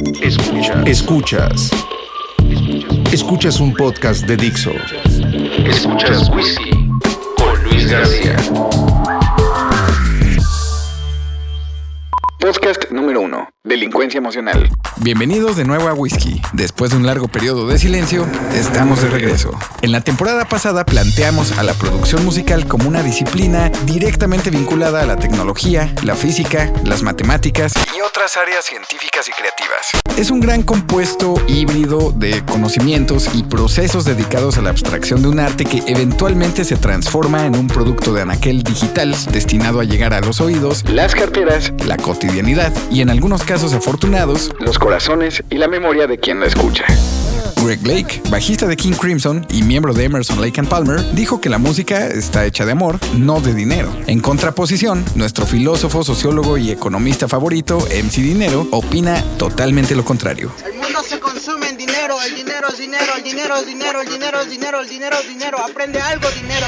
Escuchas. Escuchas. Escuchas un podcast de Dixo. Escuchas Whisky con Luis García. Podcast número 1. Delincuencia emocional. Bienvenidos de nuevo a Whisky. Después de un largo periodo de silencio, estamos de regreso. En la temporada pasada planteamos a la producción musical como una disciplina directamente vinculada a la tecnología, la física, las matemáticas y otras áreas científicas y creativas. Es un gran compuesto híbrido de conocimientos y procesos dedicados a la abstracción de un arte que eventualmente se transforma en un producto de anaquel digital destinado a llegar a los oídos, Las carteras, la cotidianidad y en algunos casos afortunados, los corazones y la memoria de quien la escucha. Greg Lake, bajista de King Crimson y miembro de Emerson Lake and Palmer, dijo que la música está hecha de amor, no de dinero. En contraposición, nuestro filósofo, sociólogo y economista favorito, MC Dinero, opina totalmente lo contrario. El mundo se consume en dinero, el dinero es dinero, el dinero es dinero, el dinero es dinero, el dinero es dinero, aprende algo dinero.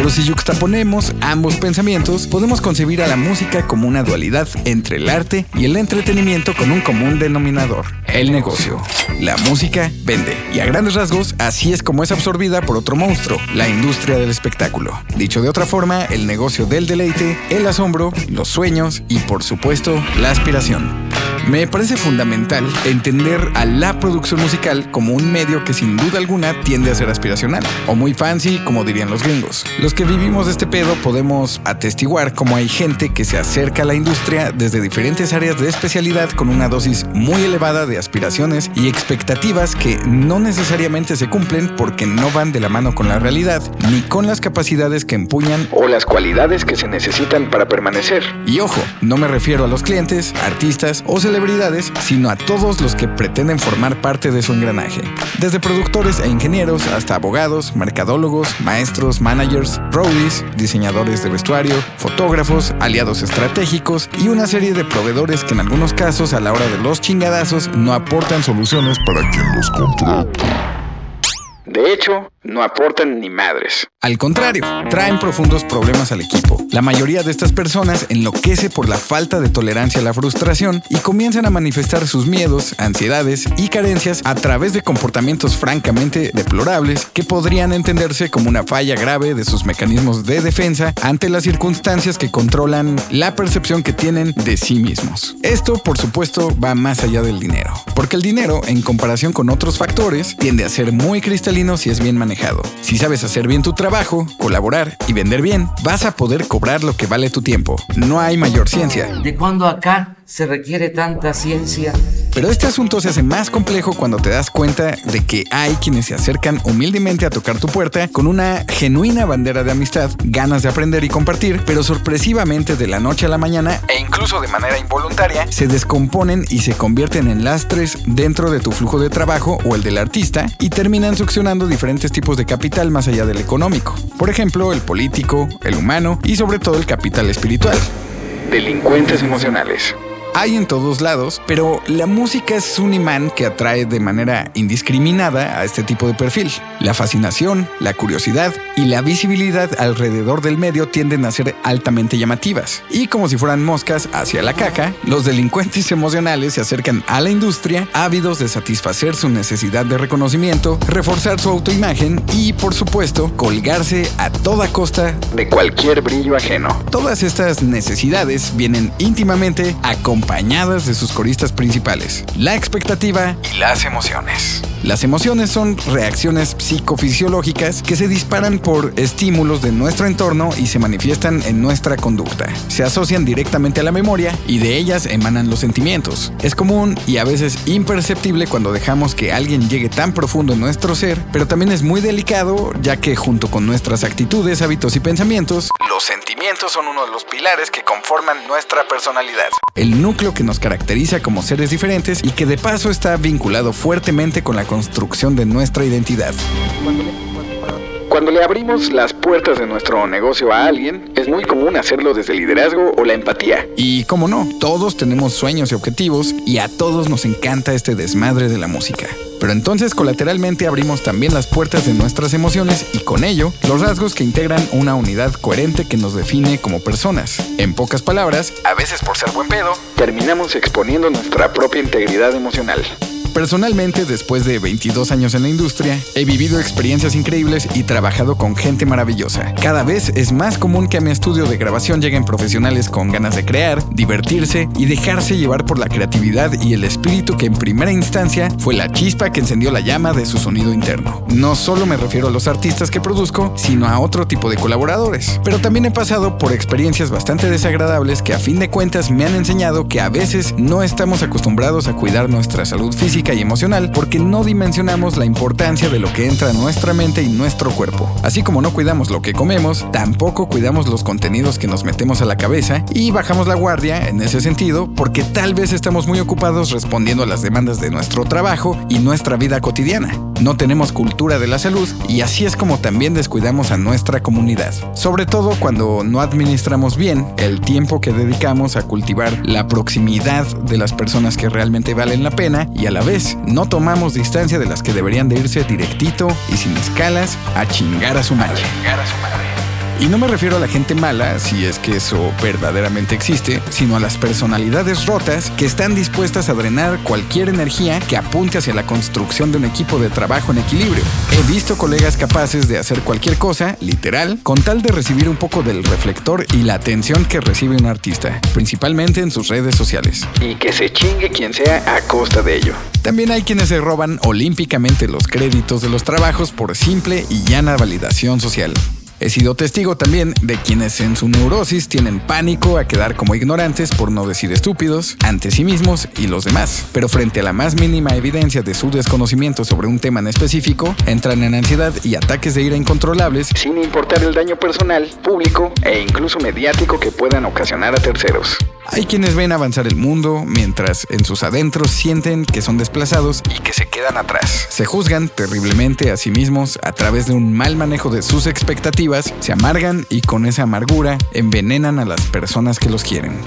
Pero si yuxtaponemos ambos pensamientos, podemos concebir a la música como una dualidad entre el arte y el entretenimiento con un común denominador, el negocio. La música vende, y a grandes rasgos, así es como es absorbida por otro monstruo, la industria del espectáculo. Dicho de otra forma, el negocio del deleite, el asombro, los sueños y, por supuesto, la aspiración. Me parece fundamental entender a la producción musical como un medio que sin duda alguna tiende a ser aspiracional, o muy fancy, como dirían los gringos. Los que vivimos este pedo podemos atestiguar cómo hay gente que se acerca a la industria desde diferentes áreas de especialidad con una dosis muy elevada de aspiraciones y expectativas que no necesariamente se cumplen porque no van de la mano con la realidad, ni con las capacidades que empuñan O las cualidades que se necesitan para permanecer. y ojo, no me refiero a los clientes, artistas o celebridades, sino a todos los que pretenden formar parte de su engranaje. Desde productores e ingenieros hasta abogados, mercadólogos, maestros, managers, roadies, diseñadores de vestuario, fotógrafos, aliados estratégicos y una serie de proveedores que en algunos casos a la hora de los chingadazos no aportan soluciones para quien los contrata. De hecho, no aportan ni madres. Al contrario, traen profundos problemas al equipo. La mayoría de estas personas enloquece por la falta de tolerancia a la frustración y comienzan a manifestar sus miedos, ansiedades y carencias a través de comportamientos francamente deplorables que podrían entenderse como una falla grave de sus mecanismos de defensa ante las circunstancias que controlan la percepción que tienen de sí mismos. Esto, por supuesto, va más allá del dinero, porque el dinero, en comparación con otros factores, tiende a ser muy si es bien manejado. Si sabes hacer bien tu trabajo, colaborar y vender bien, vas a poder cobrar lo que vale tu tiempo. No hay mayor ciencia. ¿De cuándo acá se requiere tanta ciencia? Pero este asunto se hace más complejo cuando te das cuenta de que hay quienes se acercan humildemente a tocar tu puerta con una genuina bandera de amistad, ganas de aprender y compartir, pero sorpresivamente de la noche a la mañana e incluso de manera involuntaria se descomponen y se convierten en lastres dentro de tu flujo de trabajo o el del artista y terminan succionando diferentes tipos de capital más allá del económico. Por ejemplo, el político, el humano y sobre todo el capital espiritual. Delincuentes emocionales. Hay en todos lados, pero la música es un imán que atrae de manera indiscriminada a este tipo de perfil. La fascinación, la curiosidad y la visibilidad alrededor del medio tienden a ser altamente llamativas. Y como si fueran moscas hacia la caja, los delincuentes emocionales se acercan a la industria ávidos de satisfacer su necesidad de reconocimiento, reforzar su autoimagen y, por supuesto, colgarse a toda costa De cualquier brillo ajeno. Todas estas necesidades vienen íntimamente acompañadas de sus coristas principales, la expectativa y las emociones. Las emociones son reacciones psicofisiológicas que se disparan por estímulos de nuestro entorno y se manifiestan en nuestra conducta. Se asocian directamente a la memoria y de ellas emanan los sentimientos. Es común y a veces imperceptible cuando dejamos que alguien llegue tan profundo en nuestro ser, pero también es muy delicado ya que junto con nuestras actitudes, hábitos y pensamientos, los sentimientos son uno de los pilares que conforman nuestra personalidad. El núcleo que nos caracteriza como seres diferentes y que de paso está vinculado fuertemente con la construcción de nuestra identidad. Cuando le abrimos las puertas de nuestro negocio a alguien, es muy común hacerlo desde el liderazgo o la empatía. Y cómo no, todos tenemos sueños y objetivos y a todos nos encanta este desmadre de la música. Pero entonces colateralmente abrimos también las puertas de nuestras emociones y con ello los rasgos que integran una unidad coherente que nos define como personas. En pocas palabras, a veces por ser buen pedo, terminamos exponiendo nuestra propia integridad emocional. Personalmente, después de 22 años en la industria, he vivido experiencias increíbles y trabajado con gente maravillosa. Cada vez es más común que a mi estudio de grabación lleguen profesionales con ganas de crear, divertirse y dejarse llevar por la creatividad y el espíritu que en primera instancia fue la chispa que encendió la llama de su sonido interno. No solo me refiero a los artistas que produzco, sino a otro tipo de colaboradores. Pero también he pasado por experiencias bastante desagradables que a fin de cuentas me han enseñado que a veces no estamos acostumbrados a cuidar nuestra salud física y emocional porque no dimensionamos la importancia de lo que entra en nuestra mente y nuestro cuerpo. Así como no cuidamos lo que comemos, tampoco cuidamos los contenidos que nos metemos a la cabeza y bajamos la guardia en ese sentido porque tal vez estamos muy ocupados respondiendo a las demandas de nuestro trabajo y nuestra vida cotidiana. No tenemos cultura de la salud y así es como también descuidamos a nuestra comunidad. Sobre todo cuando no administramos bien el tiempo que dedicamos a cultivar la proximidad de las personas que realmente valen la pena y a la vez no tomamos distancia de las que deberían de irse directito y sin escalas a chingar a su madre. Y no me refiero a la gente mala, si es que eso verdaderamente existe, sino a las personalidades rotas que están dispuestas a drenar cualquier energía que apunte hacia la construcción de un equipo de trabajo en equilibrio. He visto colegas capaces de hacer cualquier cosa, literal, con tal de recibir un poco del reflector y la atención que recibe un artista, principalmente en sus redes sociales. Y que se chingue quien sea a costa de ello. También hay quienes se roban olímpicamente los créditos de los trabajos por simple y llana validación social. He sido testigo también de quienes en su neurosis tienen pánico a quedar como ignorantes por no decir estúpidos ante sí mismos y los demás, pero frente a la más mínima evidencia de su desconocimiento sobre un tema en específico, entran en ansiedad y ataques de ira incontrolables sin importar el daño personal, público e incluso mediático que puedan ocasionar a terceros. Hay quienes ven avanzar el mundo mientras en sus adentros sienten que son desplazados y que se quedan atrás. Se juzgan terriblemente a sí mismos a través de un mal manejo de sus expectativas, se amargan y con esa amargura envenenan a las personas que los quieren.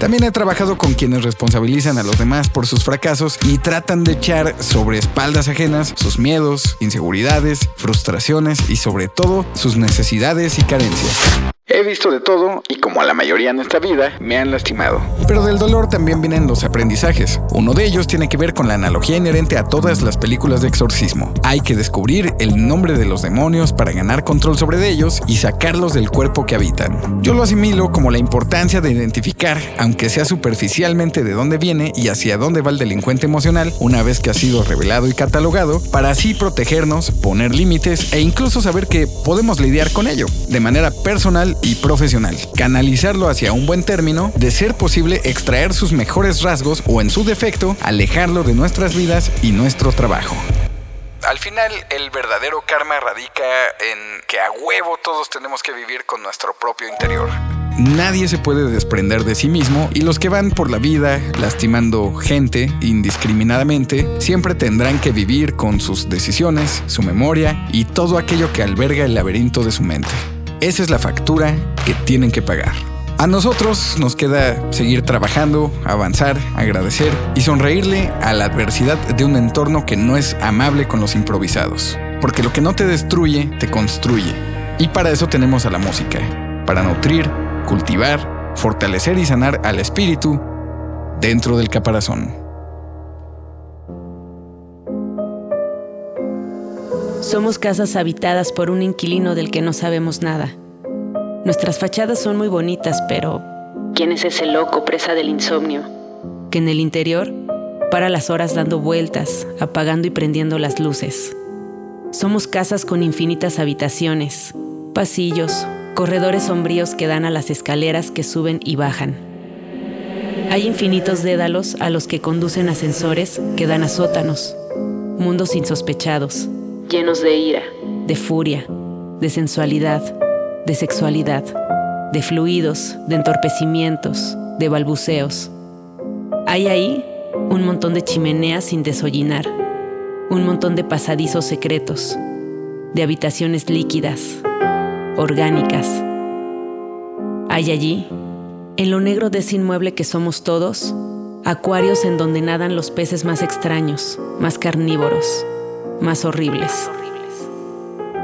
También he trabajado con quienes responsabilizan a los demás por sus fracasos y tratan de echar sobre espaldas ajenas sus miedos, inseguridades, frustraciones y sobre todo sus necesidades y carencias. He visto de todo y como a la mayoría en esta vida, me han lastimado. Pero del dolor también vienen los aprendizajes. Uno de ellos tiene que ver con la analogía inherente a todas las películas de exorcismo. Hay que descubrir el nombre de los demonios para ganar control sobre ellos y sacarlos del cuerpo que habitan. Yo lo asimilo como la importancia de identificar, aunque sea superficialmente, de dónde viene y hacia dónde va el delincuente emocional una vez que ha sido revelado y catalogado, para así protegernos, poner límites e incluso saber que podemos lidiar con ello de manera personal y profesional. Canalizarlo hacia un buen término, de ser posible extraer sus mejores rasgos o en su defecto, alejarlo de nuestras vidas y nuestro trabajo. Al final, el verdadero karma radica en que a huevo todos tenemos que vivir con nuestro propio interior. Nadie se puede desprender de sí mismo y los que van por la vida lastimando gente indiscriminadamente siempre tendrán que vivir con sus decisiones, su memoria y todo aquello que alberga el laberinto de su mente. Esa es la factura que tienen que pagar. A nosotros nos queda seguir trabajando, avanzar, agradecer y sonreírle a la adversidad de un entorno que no es amable con los improvisados. Porque lo que no te destruye, te construye. Y para eso tenemos a la música. Para nutrir, cultivar, fortalecer y sanar al espíritu dentro del caparazón. Somos casas habitadas por un inquilino del que no sabemos nada. Nuestras fachadas son muy bonitas, pero ¿quién es ese loco presa del insomnio? Que en el interior para las horas dando vueltas, apagando y prendiendo las luces. Somos casas con infinitas habitaciones, pasillos, corredores sombríos que dan a las escaleras que suben y bajan. Hay infinitos dédalos a los que conducen ascensores que dan a sótanos, mundos insospechados llenos de ira, de furia, de sensualidad, de sexualidad, de fluidos, de entorpecimientos, de balbuceos. Hay ahí un montón de chimeneas sin desollinar, un montón de pasadizos secretos, de habitaciones líquidas, orgánicas. Hay allí, en lo negro de ese inmueble que somos todos, acuarios en donde nadan los peces más extraños, más carnívoros, más horribles.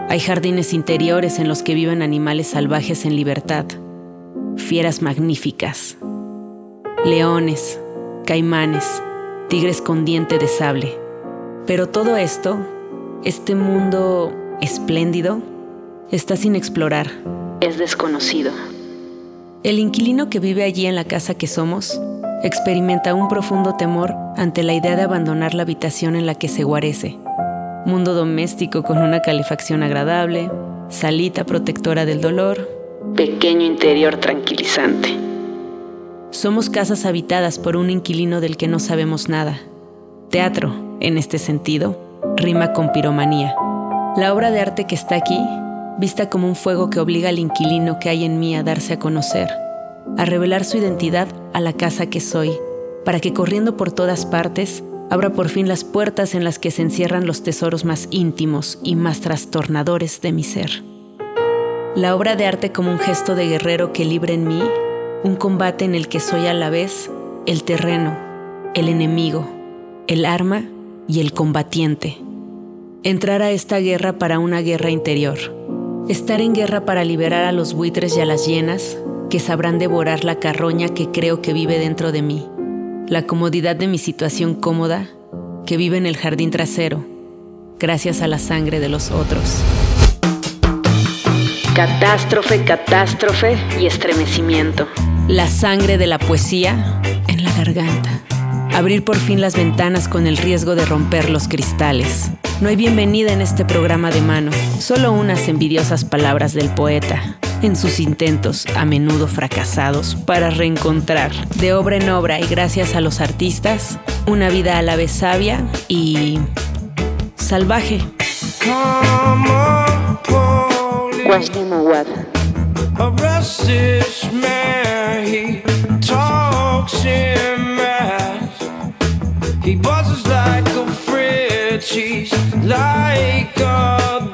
Hay jardines interiores en los que viven animales salvajes en libertad, fieras magníficas, leones, caimanes, tigres con diente de sable. Pero todo esto, este mundo espléndido, está sin explorar. Es desconocido. El inquilino que vive allí en la casa que somos experimenta un profundo temor ante la idea de abandonar la habitación en la que se guarece. Mundo doméstico con una calefacción agradable, salita protectora del dolor, pequeño interior tranquilizante. Somos casas habitadas por un inquilino del que no sabemos nada. Teatro, en este sentido, rima con piromanía. La obra de arte que está aquí, vista como un fuego que obliga al inquilino que hay en mí a darse a conocer, a revelar su identidad a la casa que soy, para que corriendo por todas partes, abra por fin las puertas en las que se encierran los tesoros más íntimos y más trastornadores de mi ser. La obra de arte como un gesto de guerrero que libre en mí un combate en el que soy a la vez el terreno, el enemigo, el arma y el combatiente. Entrar a esta guerra para una guerra interior. Estar en guerra para liberar a los buitres y a las hienas que sabrán devorar la carroña que creo que vive dentro de mí, la comodidad de mi situación cómoda que vive en el jardín trasero, gracias a la sangre de los otros. Catástrofe, catástrofe y estremecimiento. La sangre de la poesía en la garganta. Abrir por fin las ventanas con el riesgo de romper los cristales. No hay bienvenida en este programa de mano, solo unas envidiosas palabras del poeta en sus intentos, a menudo fracasados, para reencontrar, de obra en obra y gracias a los artistas, una vida a la vez sabia y salvaje. He buzzes like a fridge, like a